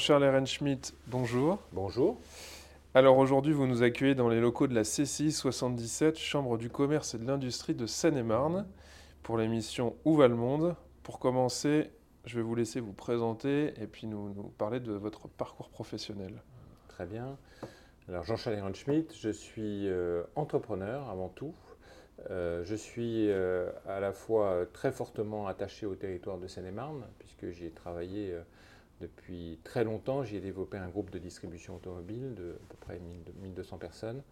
Jean-Charles Ehrenschmidt, bonjour. Bonjour. Alors aujourd'hui, vous nous accueillez dans les locaux de la CCI 77, Chambre du commerce et de l'industrie de Seine-et-Marne, pour l'émission Où va le monde? Pour commencer, je vais vous laisser vous présenter et puis nous, parler de votre parcours professionnel. Très bien. Alors Jean-Charles Ehrenschmidt, je suis euh, entrepreneur avant tout. Euh, je suis euh, à la fois très fortement attaché au territoire de Seine-et-Marne, puisque j'y ai travaillé depuis très longtemps, j'ai développé un groupe de distribution automobile de à peu près 1200 personnes.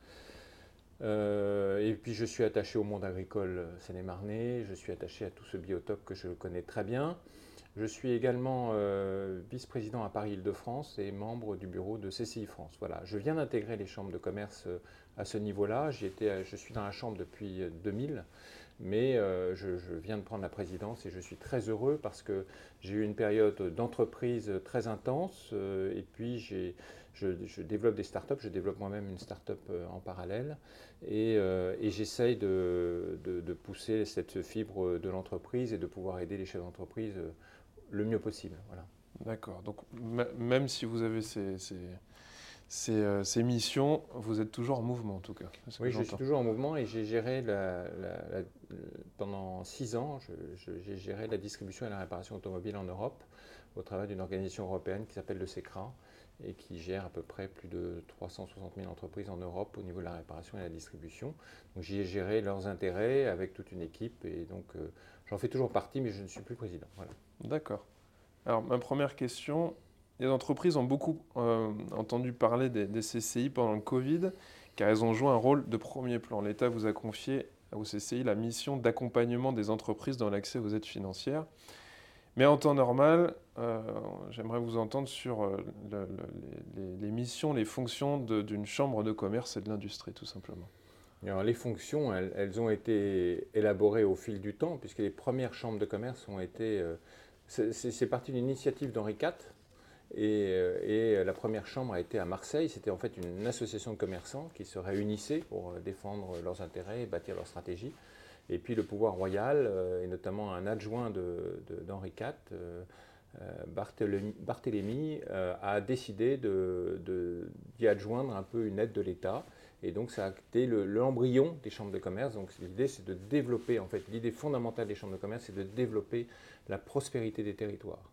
Euh, et puis je suis attaché au monde agricole seine-et-marnais, je suis attaché à tout ce biotope que je connais très bien. Je suis également euh, vice-président à Paris-Île-de-France et membre du bureau de CCI France. Voilà, je viens d'intégrer les chambres de commerce euh, à ce niveau-là. Je suis dans la chambre depuis 2000 mais euh, je, viens de prendre la présidence et je suis très heureux parce que j'ai eu une période d'entreprise très intense euh, et puis je, développe des startups, je développe moi-même une startup euh, en parallèle et, j'essaye de, pousser cette fibre de l'entreprise et de pouvoir aider les chefs d'entreprise le mieux possible. Voilà. D'accord. Donc même si vous avez ces ces, missions, vous êtes toujours en mouvement en tout cas. Oui, je suis toujours en mouvement et j'ai géré pendant six ans, j'ai géré la distribution et la réparation automobile en Europe au travers d'une organisation européenne qui s'appelle le SECRA et qui gère à peu près plus de 360 000 entreprises en Europe au niveau de la réparation et la distribution. Donc j'y ai géré leurs intérêts avec toute une équipe et donc euh, j'en fais toujours partie mais je ne suis plus président. Voilà. D'accord. Alors ma première question, les entreprises ont beaucoup euh, entendu parler des, CCI pendant le Covid, car elles ont joué un rôle de premier plan. L'État vous a confié aux CCI la mission d'accompagnement des entreprises dans l'accès aux aides financières. Mais en temps normal, euh, j'aimerais vous entendre sur euh, les, missions, les fonctions d'une chambre de commerce et de l'industrie, tout simplement. Les fonctions, elles, ont été élaborées au fil du temps, puisque les premières chambres de commerce ont été... c'est parti d'une initiative d'Henri IV, euh, et, la première chambre a été à Marseille. C'était en fait une association de commerçants qui se réunissaient pour euh, défendre leurs intérêts et bâtir leur stratégie. Et puis le pouvoir royal, euh, et notamment un adjoint d'Henri IV, Barthélemy, a décidé d'y adjoindre un peu une aide de l'État. Et donc ça a été l'embryon des chambres de commerce. Donc l'idée c'est de développer, en fait, l'idée fondamentale des chambres de commerce, c'est de développer la prospérité des territoires.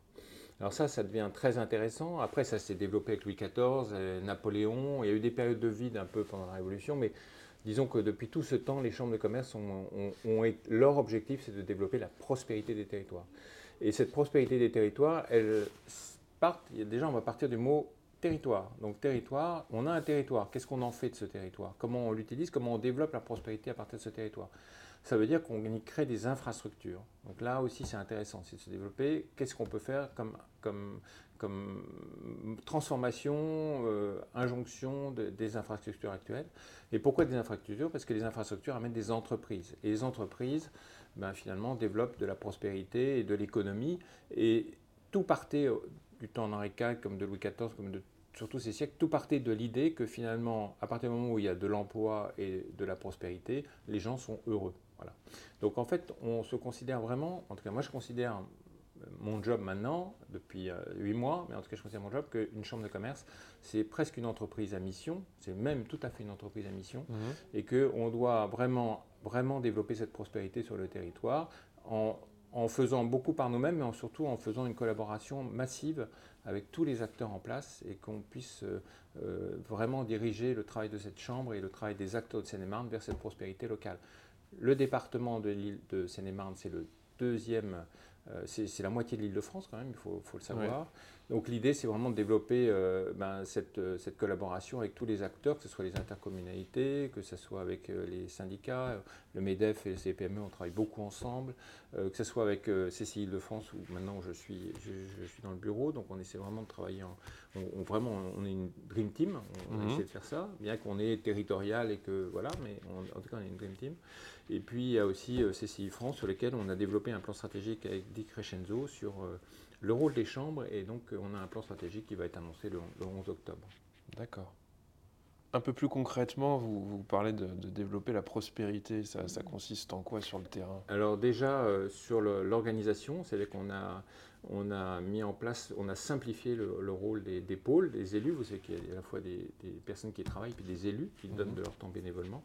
Alors ça, ça devient très intéressant. Après, ça s'est développé avec Louis XIV, euh, Napoléon. Il y a eu des périodes de vide un peu pendant la Révolution, mais disons que depuis tout ce temps, les chambres de commerce ont, leur objectif, c'est de développer la prospérité des territoires. Et cette prospérité des territoires, elle part, déjà on va partir du mot territoire. Donc territoire, on a un territoire. Qu'est-ce qu'on en fait de ce territoire? Comment on l'utilise? Comment on développe la prospérité à partir de ce territoire? Ça veut dire qu'on y crée des infrastructures. Donc là aussi, c'est intéressant, c'est de se développer. Qu'est-ce qu'on peut faire comme, transformation, euh, injonction des infrastructures actuelles? Et pourquoi des infrastructures? Parce que les infrastructures amènent des entreprises. Et les entreprises, ben, finalement, développent de la prospérité et de l'économie. Et tout partait du temps d'Henri IV, comme de Louis XIV, comme de surtout ces siècles, tout partait de l'idée que finalement, à partir du moment où il y a de l'emploi et de la prospérité, les gens sont heureux. Voilà. Donc en fait, on se considère vraiment, en tout cas moi je considère mon job maintenant, depuis euh, huit mois, mais en tout cas je considère mon job qu'une chambre de commerce, c'est presque une entreprise à mission, c'est même tout à fait une entreprise à mission, mhm. et qu'on doit vraiment, vraiment développer cette prospérité sur le territoire en, en faisant beaucoup par nous-mêmes, mais surtout en faisant une collaboration massive avec tous les acteurs en place et qu'on puisse euh, euh, vraiment diriger le travail de cette chambre et le travail des acteurs de Seine-et-Marne vers cette prospérité locale. Le département de l'île de Seine-et-Marne, c'est le deuxième c'est la moitié de l'île de France quand même, il faut, le savoir. Donc l'idée, c'est vraiment de développer euh, ben, cette, euh, cette, collaboration avec tous les acteurs, que ce soit les intercommunalités, que ce soit avec euh, les syndicats, le MEDEF et le CPME, on travaille beaucoup ensemble, que ce soit avec CCI de France, où maintenant je suis, je, suis dans le bureau, donc on essaie vraiment de travailler, en, on, vraiment, on est une Dream Team, on, mhm. essaie de faire ça, bien qu'on est territorial et que, voilà, mais en tout cas on est une Dream Team. Et puis il y a aussi CCI France, sur lequel on a développé un plan stratégique avec Dick Crescenzo sur le rôle des chambres, et donc euh, on a un plan stratégique qui va être annoncé le, 11 octobre. D'accord. Un peu plus concrètement, vous, vous parlez de, développer la prospérité. Ça, consiste en quoi sur le terrain? Alors déjà, euh, sur l'organisation, c'est qu'on a, on a mis en place, on a simplifié le, rôle des, pôles, des élus. Vous savez qu'il y a à la fois des, personnes qui travaillent, puis des élus qui donnent mhm. de leur temps bénévolement.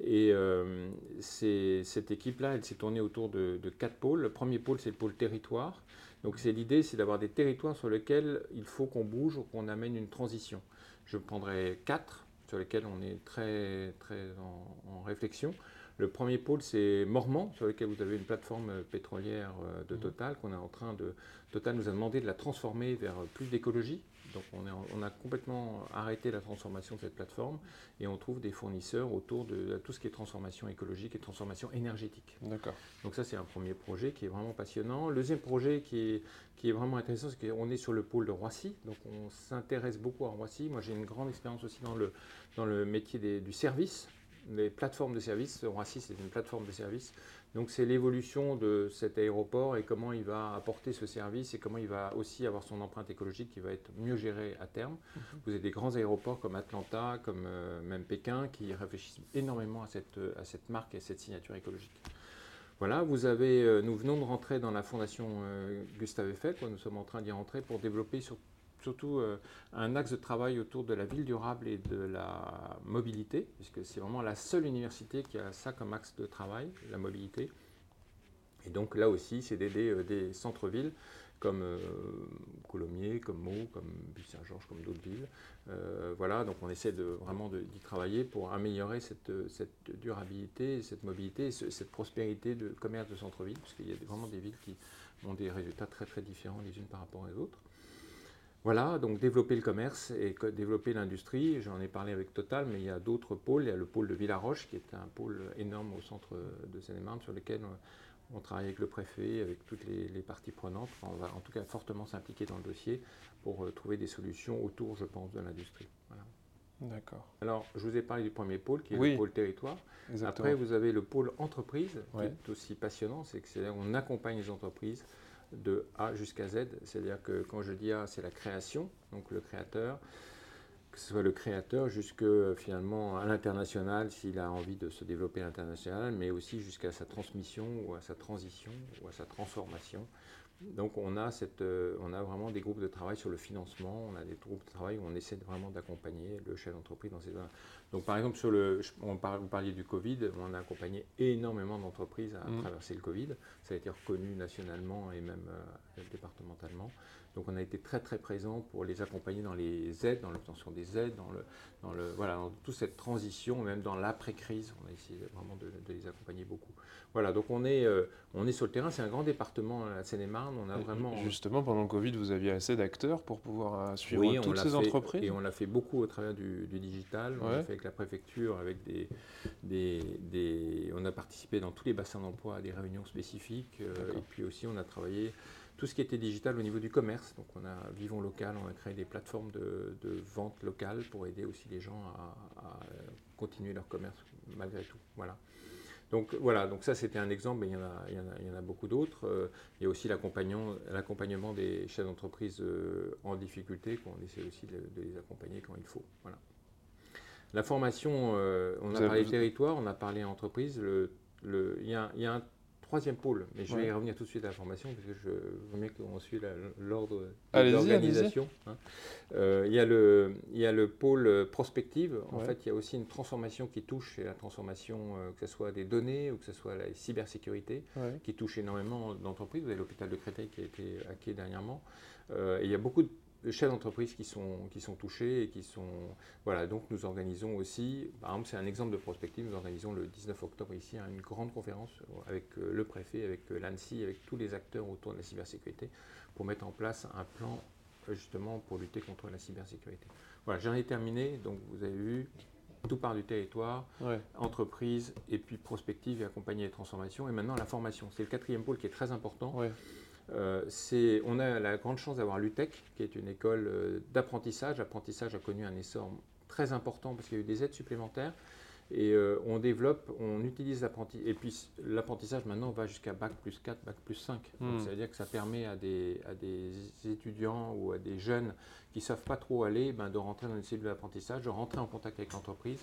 Et euh, cette équipe-là, elle s'est tournée autour de, de, quatre pôles. Le premier pôle, c'est le pôle territoire. Donc c'est l'idée, c'est d'avoir des territoires sur lesquels il faut qu'on bouge ou qu'on amène une transition. Je prendrai quatre sur lesquels on est très, très en, réflexion. Le premier pôle, c'est Mormant, sur lequel vous avez une plateforme pétrolière euh, de mmh. Total, qu'on est en train de. Total nous a demandé de la transformer vers plus d'écologie. Donc on, a complètement arrêté la transformation de cette plateforme et on trouve des fournisseurs autour de tout ce qui est transformation écologique et transformation énergétique. D'accord. Donc ça c'est un premier projet qui est vraiment passionnant. Le deuxième projet qui est, qui est vraiment intéressant, c'est qu'on est sur le pôle de Roissy. Donc on s'intéresse beaucoup à Roissy. Moi j'ai une grande expérience aussi dans le, dans le métier du service les plateformes de services. Roissy, c'est une plateforme de services. Donc c'est l'évolution de cet aéroport et comment il va apporter ce service et comment il va aussi avoir son empreinte écologique qui va être mieux gérée à terme. Mhm. Vous avez des grands aéroports comme Atlanta, comme euh, même Pékin, qui réfléchissent énormément à cette, à cette marque et à cette signature écologique. Voilà, vous avez, euh, nous venons de rentrer dans la fondation euh, Gustave Eiffel, nous sommes en train d'y rentrer pour développer sur surtout euh, un axe de travail autour de la ville durable et de la mobilité, puisque c'est vraiment la seule université qui a ça comme axe de travail, la mobilité. Et donc là aussi, c'est d'aider euh, des centres-villes comme euh, Coulommiers, comme Meaux, comme Ville-Saint-Georges, comme d'autres villes. voilà, donc on essaie de, vraiment d'y travailler pour améliorer cette durabilité, cette mobilité, cette prospérité de commerce de centre-ville, puisqu'il y a vraiment des villes qui ont des résultats très très différents les unes par rapport aux autres. Voilà, donc développer le commerce et développer l'industrie. J'en ai parlé avec Total, mais il y a d'autres pôles. Il y a le pôle de Villaroche, qui est un pôle énorme au centre de Seine-et-Marne, sur lequel on, travaille avec le préfet, avec toutes les, parties prenantes. on va en tout cas fortement s'impliquer dans le dossier pour euh, trouver des solutions autour, je pense, de l'industrie. D'accord. Alors, je vous ai parlé du premier pôle, qui est le pôle territoire. Après, vous avez le pôle entreprise, qui est aussi passionnant. C'est qu'on accompagne les entreprises de A jusqu'à Z. C'est-à-dire que quand je dis A, c'est la création, donc le créateur, que ce soit le créateur jusque finalement à l'international s'il a envie de se développer à l'international, mais aussi jusqu'à sa transmission ou à sa transition ou à sa transformation. Donc on a, cette, euh, on a vraiment des groupes de travail sur le financement, on a des groupes de travail où on essaie vraiment d'accompagner le chef d'entreprise dans ces donc par exemple, sur le, on vous parliez du Covid, on a accompagné énormément d'entreprises à mmh. traverser le Covid. Ça a été reconnu nationalement et même euh, départementalement. Donc on a été très très présent pour les accompagner dans les aides, dans l'obtention des aides, dans, le, dans, le, voilà, dans toute cette transition, même dans l'après-crise. On a essayé vraiment de, les accompagner beaucoup. Voilà, donc on est, euh, on est sur le terrain, c'est un grand département à Seine-et-Marne. On a vraiment... Justement, pendant le Covid, vous aviez assez d'acteurs pour pouvoir euh, suivre toutes ces entreprises? Et on l'a fait beaucoup au travers du, digital. On l'a fait avec la préfecture, avec des, des, des, On a participé dans tous les bassins d'emploi à des réunions spécifiques. Euh, et puis aussi, on a travaillé tout ce qui était digital au niveau du commerce. Donc on a Vivons Local, on a créé des plateformes de, vente locale pour aider aussi les gens à, continuer leur commerce malgré tout. Voilà. Donc voilà, donc ça c'était un exemple, mais il y en a, il y en a, beaucoup d'autres. Euh, il y a aussi l'accompagnement des chefs d'entreprise euh, en difficulté, qu'on essaie aussi de, les accompagner quand il faut. Voilà. La formation, euh, on a parlé territoire, on a parlé entreprise. Le, le, il, y a, il y a un troisième pôle, mais je vais y revenir tout de suite à la formation, parce que je veux bien qu'on suit l'ordre de l'organisation. Hein. Euh, il, y a le, il y a le pôle prospective. En fait, il y a aussi une transformation qui touche, la transformation, euh, que ce soit des données ou que ce soit la cybersécurité, qui touche énormément d'entreprises. Vous avez l'hôpital de Créteil qui a été hacké dernièrement. Euh, et il y a beaucoup de chefs d'entreprise qui sont, qui sont touchés et qui sont. Voilà, donc nous organisons aussi, par exemple, c'est un exemple de prospective, nous organisons le 19 octobre ici une grande conférence avec le préfet, avec l'ANSI, avec tous les acteurs autour de la cybersécurité pour mettre en place un plan justement pour lutter contre la cybersécurité. Voilà, j'en ai terminé, donc vous avez vu, tout part du territoire, entreprise, et puis prospective et accompagner les transformations. Et maintenant, la formation. C'est le quatrième pôle qui est très important. Euh, on a la grande chance d'avoir l'UTEC, qui est une école euh, d'apprentissage. L'apprentissage a connu un essor très important parce qu'il y a eu des aides supplémentaires. Et euh, on développe, on utilise l'apprentissage. Et puis l'apprentissage maintenant va jusqu'à Bac plus 4, Bac plus 5. Donc, ça veut dire que ça permet à des, à des étudiants ou à des jeunes qui ne savent pas trop aller ben, de rentrer dans une cellule d'apprentissage, de rentrer en contact avec l'entreprise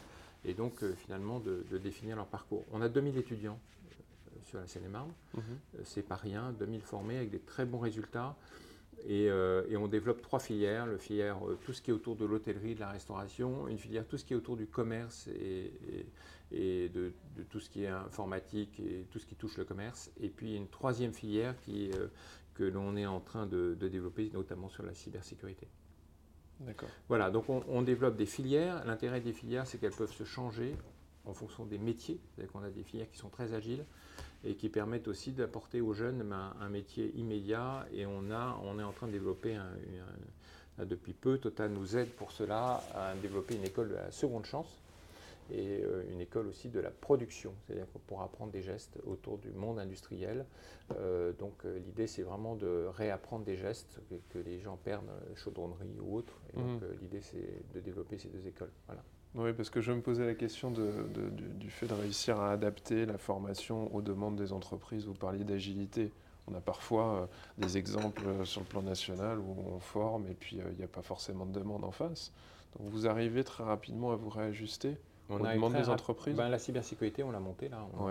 et donc euh, finalement de, définir leur parcours. On a 2000 étudiants sur la Seine-et-Marne. Mhm. C'est pas rien, 2000 formés avec des très bons résultats. Euh, et, on développe trois filières. Le filière, euh, tout ce qui est autour de l'hôtellerie, de la restauration, une filière, tout ce qui est autour du commerce et, de, tout ce qui est informatique et tout ce qui touche le commerce. Et puis une troisième filière qui, euh, que l'on est en train de, développer, notamment sur la cybersécurité. D'accord. Voilà, donc on, on développe des filières. L'intérêt des filières, c'est qu'elles peuvent se changer en fonction des métiers. C'est-à-dire qu'on a des filières qui sont très agiles et qui permettent aussi d'apporter aux jeunes ben, un, métier immédiat. Et on, a, on est en train de développer, depuis peu, Total nous aide pour cela à développer une école de la seconde chance et euh, une école aussi de la production, c'est-à-dire pour apprendre des gestes autour du monde industriel. Euh, donc euh, l'idée c'est vraiment de réapprendre des gestes que, les gens perdent, chaudronnerie ou autre. Et donc mmh. l'idée c'est de développer ces deux écoles. Voilà. Oui, parce que je me posais la question du, fait de réussir à adapter la formation aux demandes des entreprises. Vous parliez d'agilité. On a parfois euh, des exemples euh, sur le plan national où on forme et puis euh, il n'y a pas forcément de demande en face. Donc vous arrivez très rapidement à vous réajuster on aux demandes des entreprises? Ben, La cybersécurité, on l'a monté là. On,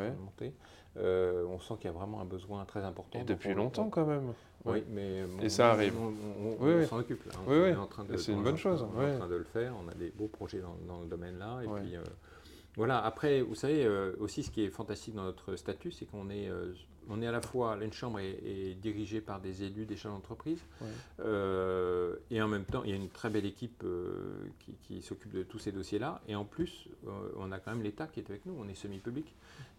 monté. on sent qu'il y a vraiment un besoin très important. Et depuis longtemps quand même. Oui, mais et ça arrive. On, s'en occupe. Là. Oui, c'est une bonne chose. On est en train de le faire. On a des beaux projets dans, le domaine là. Et puis, euh, voilà. Après, vous savez euh, aussi, ce qui est fantastique dans notre statut, c'est qu'on est, euh, on est à la fois une chambre est, dirigée par des élus des chefs d'entreprise, et en même temps, il y a une très belle équipe qui, qui s'occupe de tous ces dossiers-là. Et en plus, on a quand même l'État qui est avec nous. On est semi-public.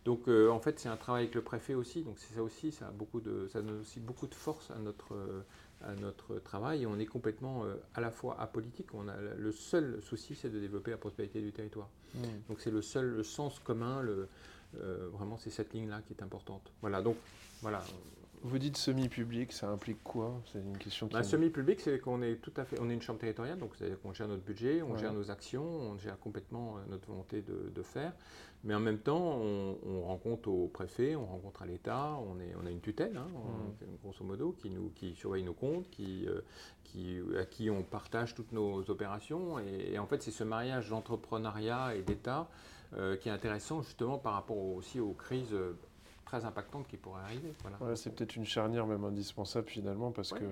Donc euh, en fait c'est un travail avec le préfet aussi, donc c'est ça aussi, ça, a beaucoup de, ça donne aussi beaucoup de force à notre, euh, à notre travail et on est complètement euh, à la fois apolitique, on a, le seul souci c'est de développer la prospérité du territoire. Mmh. Donc c'est le seul le sens commun, le, vraiment c'est cette ligne-là qui est importante. Voilà, donc voilà, vous dites semi-public, ça implique quoi? C'est une question qui. Bah, semi-public, c'est qu'on est tout à fait, on est une chambre territoriale, donc c'est-à-dire qu'on gère notre budget, on gère nos actions, on gère complètement euh, notre volonté de, faire, mais en même temps, on, rencontre au préfet, on rencontre à l'État, on, on a une tutelle, hein, mmh. grosso modo, qui, nous, qui surveille nos comptes, qui, euh, qui, à qui on partage toutes nos opérations, et, en fait, c'est ce mariage d'entrepreneuriat et d'État euh, qui est intéressant justement par rapport aussi aux crises très impactante qui pourrait arriver. Voilà. c'est peut-être une charnière même indispensable finalement parce que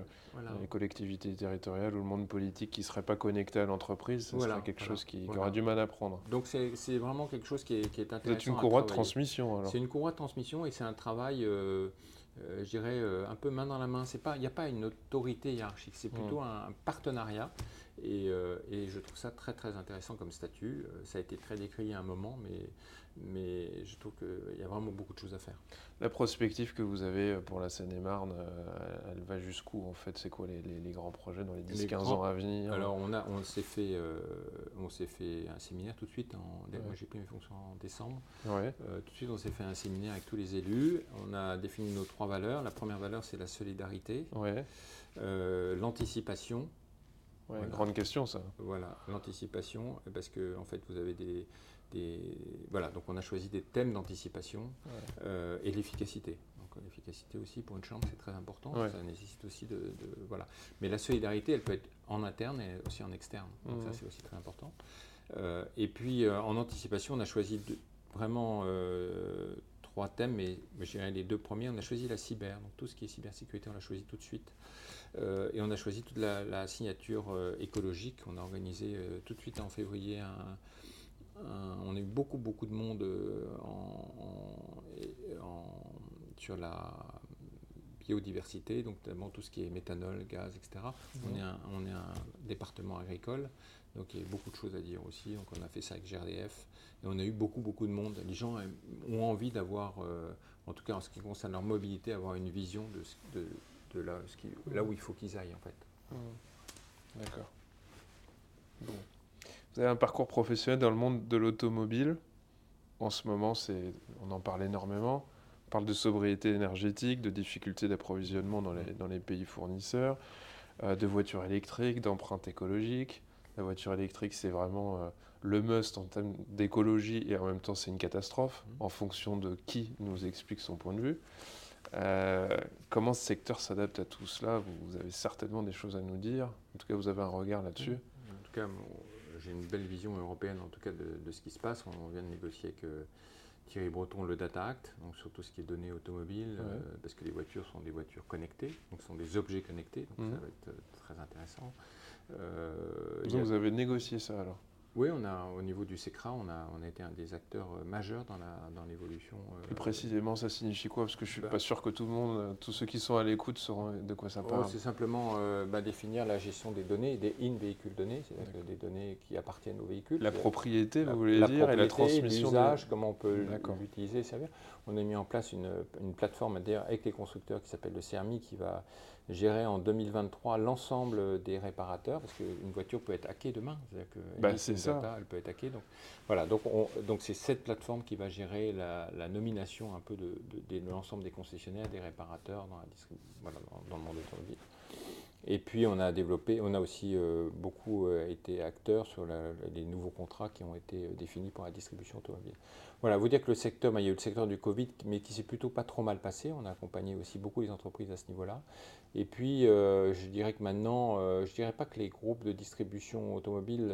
les collectivités territoriales ou le monde politique qui ne serait pas connecté à l'entreprise, ce serait quelque chose qui, aura du mal à prendre. Donc c'est vraiment quelque chose qui est, qui est intéressant. C'est une courroie de transmission C'est une courroie de transmission et c'est un travail... Euh, euh, je dirais, euh, un peu main dans la main. Il n'y a pas une autorité hiérarchique, c'est plutôt mmh. un, partenariat. Et, et, je trouve ça très très intéressant comme statut. ça a été très décrié à un moment, mais mais je trouve qu'il y a vraiment beaucoup de choses à faire. La prospective que vous avez pour la Seine-et-Marne, euh, elle va jusqu'où en fait? C'est quoi les, les, grands projets dans les 10-15 ans à venir? Alors on, a, on s'est fait, euh, on fait un séminaire tout de suite, en, moi j'ai pris mes fonctions en décembre, euh, tout de suite on s'est fait un séminaire avec tous les élus, on a défini nos trois valeurs. La première valeur c'est la solidarité, l'anticipation, une grande question ça. Voilà, l'anticipation, parce que en fait vous avez des, voilà, donc on a choisi des thèmes d'anticipation euh, et l'efficacité. Donc l'efficacité aussi pour une chambre c'est très important, ça nécessite aussi de, voilà. Mais la solidarité elle peut être en interne et aussi en externe, donc ça c'est aussi très important. Euh, et puis euh, en anticipation on a choisi vraiment trois thèmes, mais, je dirais les deux premiers, on a choisi la cyber, donc tout ce qui est cybersécurité on l'a choisi tout de suite. Et on a choisi toute la, la signature écologique. On a organisé tout de suite en février un, on a eu beaucoup, beaucoup de monde euh, sur la biodiversité, donc notamment tout ce qui est méthanol, gaz, etc. On, est un, on est un département agricole, donc il y a beaucoup de choses à dire aussi. Donc on a fait ça avec GRDF et on a eu beaucoup, beaucoup de monde. Les gens ont envie d'avoir, en tout cas en ce qui concerne leur mobilité, avoir une vision de, de, de là, ce qui, là où il faut qu'ils aillent en fait. Mmh. D'accord. Bon. Vous avez un parcours professionnel dans le monde de l'automobile. En ce moment, c'est, on en parle énormément. On parle de sobriété énergétique, de difficultés d'approvisionnement dans les, dans les pays fournisseurs, euh, de voitures électriques, d'empreintes écologiques. La voiture électrique, c'est vraiment euh, le must en termes d'écologie et en même temps, c'est une catastrophe mmh. en fonction de qui nous explique son point de vue. Euh, comment ce secteur s'adapte à tout cela vous, avez certainement des choses à nous dire. En tout cas, vous avez un regard là-dessus. En tout cas, j'ai une belle vision européenne en tout cas de, ce qui se passe. On vient de négocier avec euh, Thierry Breton le Data Act, donc sur tout ce qui est données automobiles, euh, parce que les voitures sont des voitures connectées, donc sont des objets connectés, donc ça mhm. va être très intéressant. vous avez négocié ça alors? Oui, on a, au niveau du SECRA, on a, on a été un des acteurs euh, majeurs dans, dans l'évolution. Euh, Plus précisément, ça signifie quoi? Parce que je ne suis bah pas sûr que tout le monde, euh, tous ceux qui sont à l'écoute sauront de quoi ça oh, parle. c'est simplement bah, définir la gestion des données, des in-véhicules données, c'est-à-dire des données qui appartiennent aux véhicules. La propriété, vous voulez dire, et la transmission. L'usage, comment on peut l'utiliser et servir. On a mis en place une, une plateforme avec les constructeurs qui s'appelle le CERMI qui va gérer en 2023 l'ensemble des réparateurs, parce qu'une voiture peut être hackée demain. C'est-à-dire que bah, ça. elle peut être hackée. Donc, voilà, donc, donc c'est cette plateforme qui va gérer la, nomination un peu de, de, l'ensemble des concessionnaires, des réparateurs dans, la voilà, dans, le monde automobile. Et puis on a développé, on a aussi euh, beaucoup euh, été acteurs sur les nouveaux contrats qui ont été euh, définis pour la distribution automobile. Voilà, vous dire que le secteur, bah, il y a eu le secteur du Covid, mais qui s'est plutôt pas trop mal passé. On a accompagné aussi beaucoup les entreprises à ce niveau-là. Et puis, je dirais que maintenant, je dirais pas que les groupes de distribution automobile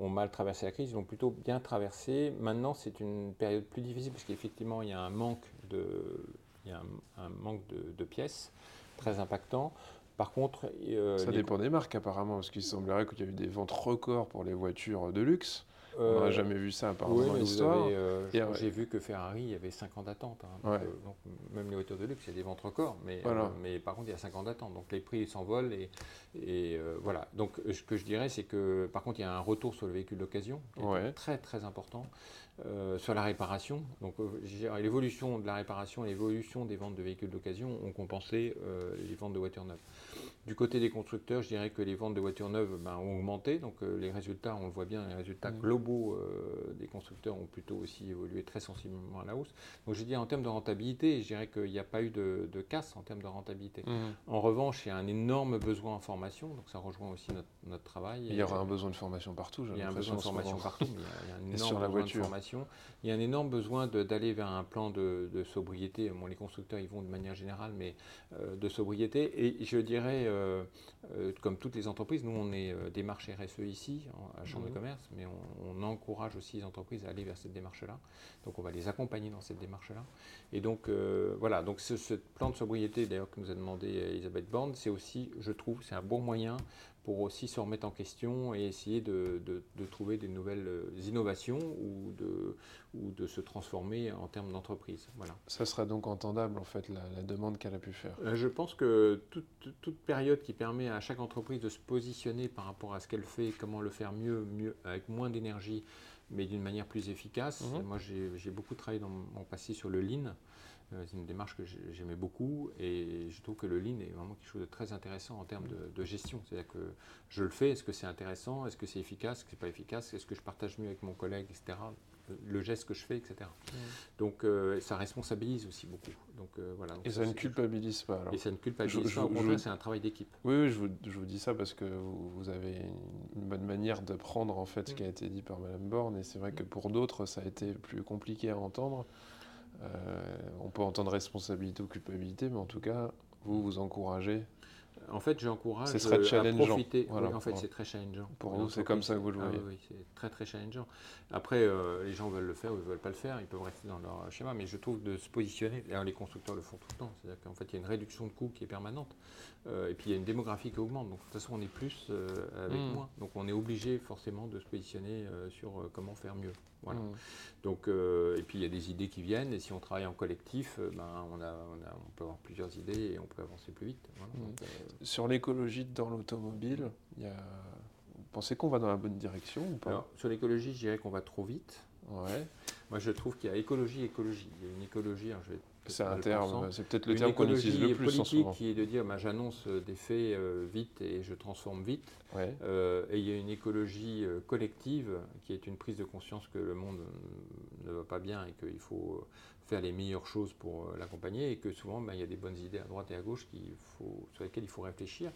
ont, mal traversé la crise, ils l'ont plutôt bien traversé. Maintenant, c'est une période plus difficile parce qu'effectivement, il y a un, manque de pièces très impactant. Par contre, euh, ça dépend des marques apparemment, parce qu'il semblerait qu'il y a eu des ventes records pour les voitures de luxe. On n'a euh, jamais vu ça apparemment dans l'histoire. Euh, j'ai vu que Ferrari, il y avait 5 ans d'attente. Hein. donc, même les voitures de luxe, il y a des ventes records, mais, mais par contre, il y a 5 ans d'attente. Donc les prix s'envolent et, et voilà. Donc ce que je dirais, c'est que par contre, il y a un retour sur le véhicule d'occasion, très très important. Euh, sur la réparation. Donc, euh, l'évolution de la réparation et l'évolution des ventes de véhicules d'occasion ont compensé euh, les ventes de voitures neuves. Du côté des constructeurs, je dirais que les ventes de voitures neuves ben, ont augmenté. Donc, les résultats, on le voit bien, les résultats mmh. globaux des constructeurs ont plutôt aussi évolué très sensiblement à la hausse. Donc, je dis en termes de rentabilité, je dirais qu'il n'y a pas eu de, casse en termes de rentabilité. Mmh. En revanche, il y a un énorme besoin en formation. Donc, ça rejoint aussi notre, travail. Il y aura un besoin de formation partout. Il y a un besoin de formation partout, mais il y a, un énorme sur la voiture. de formation il y a un énorme besoin d'aller vers un plan de, sobriété. Bon, les constructeurs y vont de manière générale, mais euh, de sobriété. Et je dirais, euh, euh, comme toutes les entreprises, nous, on est démarche RSE ici, à Chambre de mmh. commerce, mais on, encourage aussi les entreprises à aller vers cette démarche-là. Donc, on va les accompagner dans cette démarche-là. Et donc, voilà, donc ce, plan de sobriété, d'ailleurs, que nous a demandé Elisabeth Borne, c'est aussi, je trouve, c'est un bon moyen pour aussi se remettre en question et essayer de, de, trouver des nouvelles euh, innovations ou de, ou de se transformer en termes d'entreprise. Voilà. Ça sera donc entendable en fait la, demande qu'elle a pu faire. Euh, je pense que toute, toute, période qui permet à chaque entreprise de se positionner par rapport à ce qu'elle fait, comment le faire mieux, mieux avec moins d'énergie, mais d'une manière plus efficace. Mhm. Moi j'ai beaucoup travaillé dans mon passé sur le lean. Euh, c'est une démarche que j'aimais beaucoup et je trouve que le lean est vraiment quelque chose de très intéressant en termes de, gestion. C'est-à-dire que je le fais, est-ce que c'est intéressant, est-ce que c'est efficace, est-ce que c'est pas efficace, est-ce que je partage mieux avec mon collègue, etc. Le geste que je fais, etc. Donc euh, ça responsabilise aussi beaucoup. Donc, euh, voilà, et ça, ne culpabilise pas. Et ça ne culpabilise pas, au contraire, c'est un travail d'équipe. Oui, je, vous, je, vous, dis ça parce que vous, avez une bonne manière de prendre en fait ce mm. qui a été dit par Madame Borne et c'est vrai que pour d'autres ça a été plus compliqué à entendre. Euh, on peut entendre responsabilité ou culpabilité, mais en tout cas, vous vous encouragez En fait, j'encourage euh, à challengeant. profiter. Voilà, Oui, en fait, c'est très challengeant. Pour Une vous, c'est comme ça que vous le voyez. oui, oui, c'est très très challengeant. Après, euh, les gens veulent le faire ou ils ne veulent pas le faire, ils peuvent rester dans leur schéma, mais je trouve de se positionner, d'ailleurs les constructeurs le font tout le temps, c'est-à-dire qu'en fait il y a une réduction de coûts qui est permanente, Euh, et puis il y a une démographie qui augmente, donc de toute façon on est plus euh, avec Mm. moins, donc on est obligé forcément de se positionner euh, sur euh, comment faire mieux. Voilà. Mm. Donc, euh, et puis il y a des idées qui viennent, et si on travaille en collectif, euh, ben, on, a, on, a- on peut avoir plusieurs idées et on peut avancer plus vite. Voilà. Mm. Donc, euh, Sur l'écologie dans l'automobile, il y a... vous pensez qu'on va dans la bonne direction ou pas? Alors, sur l'écologie, je dirais qu'on va trop vite. Ouais, Moi, je trouve qu'il y a écologie, écologie. Il y a une écologie, alors je vais peut-être c'est un terme, c'est peut-être le Une terme qu'on utilise le plus en ce moment. qui est de dire bah, j'annonce euh, des faits euh, vite et je transforme vite. Ouais. Euh, et il y a une écologie euh, collective qui est une prise de conscience que le monde ne va pas bien et qu'il faut faire les meilleures choses pour euh, l'accompagner et que souvent bah, il y a des bonnes idées à droite et à gauche qu'il faut, sur lesquelles il faut réfléchir.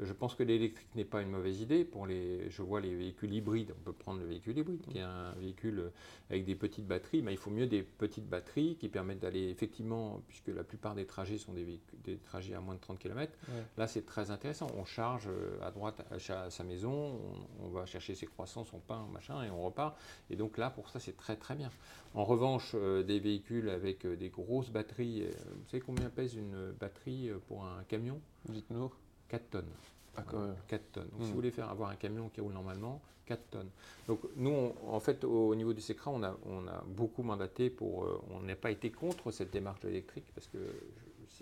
Je pense que l'électrique n'est pas une mauvaise idée. Pour les, je vois les véhicules hybrides, on peut prendre le véhicule hybride qui est un véhicule avec des petites batteries, mais il faut mieux des petites batteries qui permettent d'aller effectivement, puisque la plupart des trajets sont des, véhicules- des trajets à moins de 30 km, Ouais. Là, c'est très intéressant. On charge euh, à droite à sa maison, on, on va chercher ses croissants, son pain, machin, et on repart. Et donc là, pour ça, c'est très très bien. En revanche, euh, des véhicules avec euh, des grosses batteries, euh, vous savez combien pèse une batterie euh, pour un camion? Dites-nous. 4 tonnes. Ah, quand même. 4 tonnes. Donc, Hmm. si vous voulez faire avoir un camion qui roule normalement, 4 tonnes. Donc, nous, on- en fait, au, au niveau du SECRA, on a, on a beaucoup mandaté pour. euh, on n'a pas été contre cette démarche de l'électrique parce que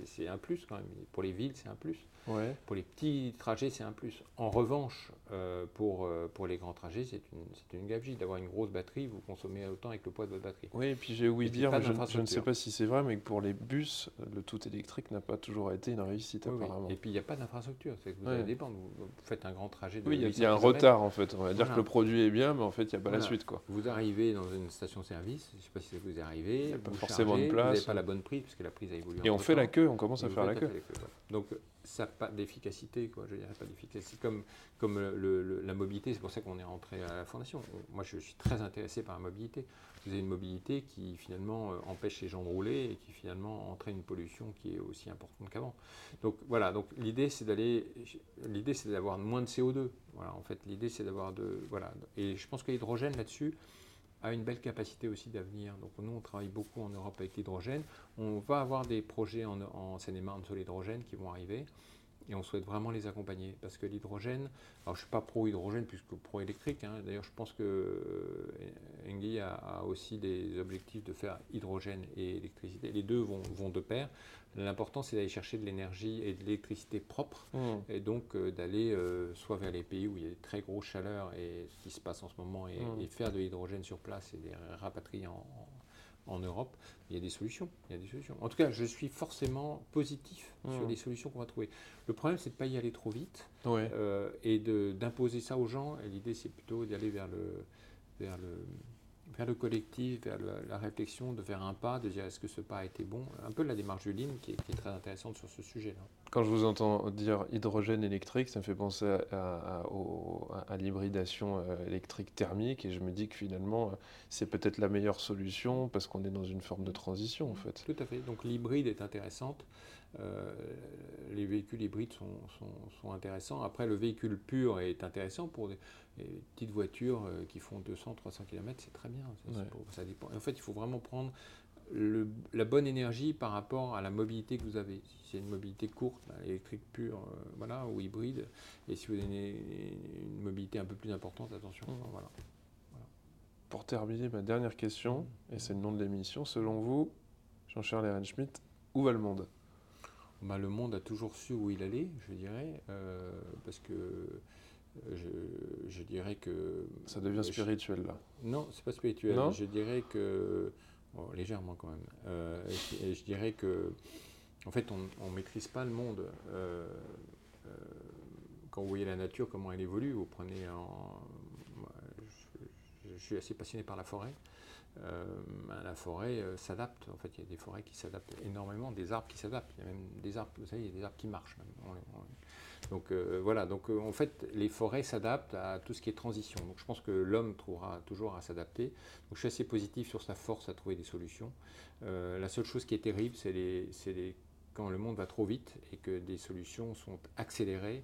c'est- un plus quand même. Pour les villes, c'est un plus. Ouais. Pour les petits trajets, c'est un plus. En revanche, euh, pour, euh, pour les grands trajets, c'est une, une gabegie. D'avoir une grosse batterie, vous consommez autant avec le poids de votre batterie. Oui, et puis j'ai ouï dire, mais je, je ne sais pas si c'est vrai, mais que pour les bus, le tout électrique n'a pas toujours été une réussite Oui, oui. apparemment. Et puis, il n'y a pas d'infrastructure. C'est que vous Ouais. Vous, vous faites un grand trajet de Oui, il y a- il 800 y a un retard en fait. On va dire que le produit est bien, mais en fait, il n'y a pas la suite. quoi. Vous arrivez dans une station-service, je ne sais pas si ça vous est arrivé, y a pas vous forcément de place. Vous n'avez pas la bonne prise, parce que la prise a évolué. Et on fait la entre-temps. Queue, on commence à faire la queue. la queue, voilà. Donc ça n'a pas d'efficacité, quoi. Je dirais pas d'efficacité. Comme, comme le- le- la mobilité, c'est pour ça qu'on est rentré à la fondation. Moi, je suis très intéressé par la mobilité. Vous avez une mobilité qui finalement euh, empêche les gens de rouler et qui finalement entraîne une pollution qui est aussi importante qu'avant. Donc voilà. Donc l'idée, c'est d'aller. L'idée, c'est d'avoir moins de CO2. Voilà. En fait, l'idée, c'est d'avoir de. Voilà. Et je pense que l'hydrogène là-dessus a une belle capacité aussi d'avenir. Donc nous, on travaille beaucoup en Europe avec l'hydrogène. On va avoir des projets en, en Seine-et-Marne sur l'hydrogène qui vont arriver. Et on souhaite vraiment les accompagner. Parce que l'hydrogène, alors je ne suis pas pro-hydrogène plus que pro-électrique. hein. D'ailleurs, je pense que euh, a, a aussi des objectifs de faire hydrogène et électricité. Les deux vont, vont de pair. L'important, c'est d'aller chercher de l'énergie et de l'électricité propre Mmh. et donc euh, d'aller euh, soit vers les pays où il y a de très grosses chaleurs et ce qui se passe en ce moment et, Mm. et faire de l'hydrogène sur place et les rapatrier en, en- en Europe, il y a des solutions. Il y a des solutions. En tout cas, je suis forcément positif sur Mm. les solutions qu'on va trouver. Le problème, c'est de ne pas y aller trop vite Ouais. euh, et d'imposer ça aux gens. L'idée, c'est plutôt d'aller vers le, vers, le, vers le collectif, vers le- la réflexion, de faire un pas, de dire est-ce que ce pas a été bon? Un peu la démarche de Lim qui est, qui est très intéressante sur ce sujet-là. Quand je vous entends dire hydrogène électrique, ça me fait penser à, à- à- au- à l'hybridation euh, électrique thermique et je me dis que finalement, euh, c'est peut-être la meilleure solution parce qu'on est dans une forme de transition en fait. Tout à fait. Donc l'hybride est intéressante. Euh, les véhicules hybrides sont, sont- sont intéressants. Après, le véhicule pur est intéressant pour des, des petites voitures euh, qui font 200-300 km, c'est très bien. Ça, c'est Ouais. pour- ça dépend. En fait, il faut vraiment prendre le- la bonne énergie par rapport à la mobilité que vous avez. Si c'est une mobilité courte, bah, électrique pure, euh, voilà, ou hybride, et si vous avez une, une mobilité un peu plus importante, attention. Mhm. Voilà. Pour terminer, ma dernière question, et c'est le nom de l'émission, selon vous, Jean-Charles Ehrenschmidt, où va le monde? Bah, le monde a toujours su où il allait, je dirais, euh, parce que euh, je, je dirais que... Ça devient spirituel là. Non, c'est pas spirituel. Non je dirais que... bon, légèrement quand même. Euh, et, et je dirais que... En fait, on ne maîtrise pas le monde. Euh, quand vous voyez la nature, comment elle évolue, vous prenez en... moi, je, je suis assez passionné par la forêt. Euh, la forêt euh, s'adapte. En fait, il y a des forêts qui s'adaptent énormément, des arbres qui s'adaptent. Il y a même des arbres, vous savez, il y a des arbres qui marchent. donc euh, voilà, donc en fait, les forêts s'adaptent à tout ce qui est transition. Donc je pense que l'homme trouvera toujours à s'adapter. Donc je suis assez positif sur sa force à trouver des solutions. La seule chose qui est terrible, c'est quand le monde va trop vite et que des solutions sont accélérées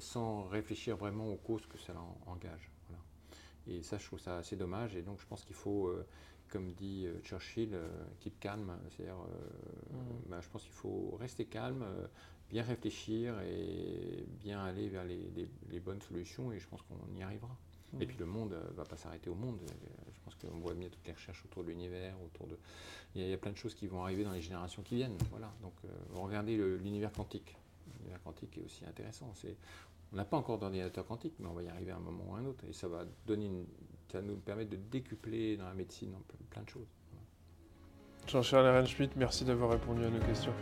sans réfléchir vraiment aux causes que ça engage. Et ça, je trouve ça assez dommage. Et donc, je pense qu'il faut, euh, comme dit euh, Churchill, keep calm. C'est-à-dire, mmh. bah, je pense qu'il faut rester calme, bien réfléchir et bien aller vers les, bonnes solutions. Et je pense qu'on y arrivera. Mmh. Et puis le monde ne va pas s'arrêter au monde. Je pense qu'on voit bien toutes les recherches autour de l'univers, autour de. Il y, a, plein de choses qui vont arriver dans les générations qui viennent. Voilà. Donc, regardez l'univers quantique. L'univers quantique est aussi intéressant. On n'a pas encore d'ordinateur quantique, mais on va y arriver à un moment ou à un autre. Et ça va, donner ça nous permettre de décupler dans la médecine plein de choses. Jean-Charles Ehrenschmidt, merci d'avoir répondu à nos questions.